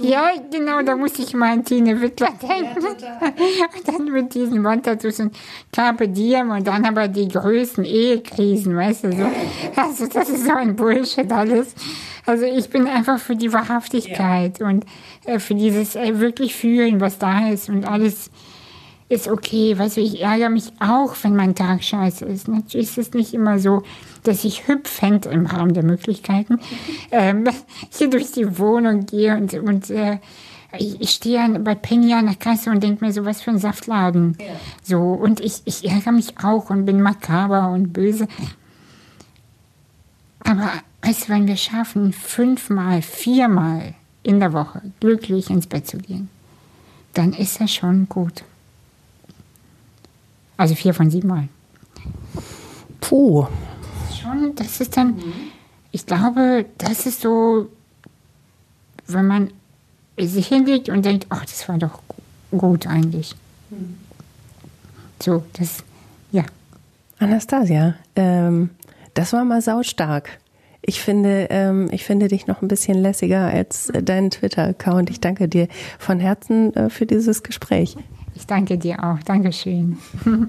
ja, genau, da muss ich mal an Tine Wittler denken. Ja, und dann mit diesen Wandtattoos und Carpe Diem und dann aber die größten Ehekrisen, weißt du, so. Also das ist so ein Bullshit alles. Also ich bin einfach für die Wahrhaftigkeit ja. und äh, für dieses äh, wirklich fühlen, was da ist und alles ist okay. Weißt du, ich ärgere mich auch, wenn mein Tag scheiße ist. Natürlich ist es nicht immer so, dass ich hüpfend im Rahmen der Möglichkeiten ähm, hier durch die Wohnung gehe und, und äh, ich, ich stehe bei Penny an der Kasse und denke mir so, was für ein Saftladen. Ja. So, und ich, ich ärgere mich auch und bin makaber und böse. Aber weißt du, wenn wir schaffen, fünfmal, viermal in der Woche glücklich ins Bett zu gehen, dann ist das schon gut. Also vier von sieben Mal. Puh. Schon, das ist dann, ich glaube, das ist so, wenn man sich hinlegt und denkt, ach, das war doch gut eigentlich. So, das, ja. Anastasia, ähm, das war mal saustark. Ich finde, ähm, ich finde dich noch ein bisschen lässiger als äh, dein Twitter-Account. Ich danke dir von Herzen äh, für dieses Gespräch. Ich danke dir auch. Dankeschön.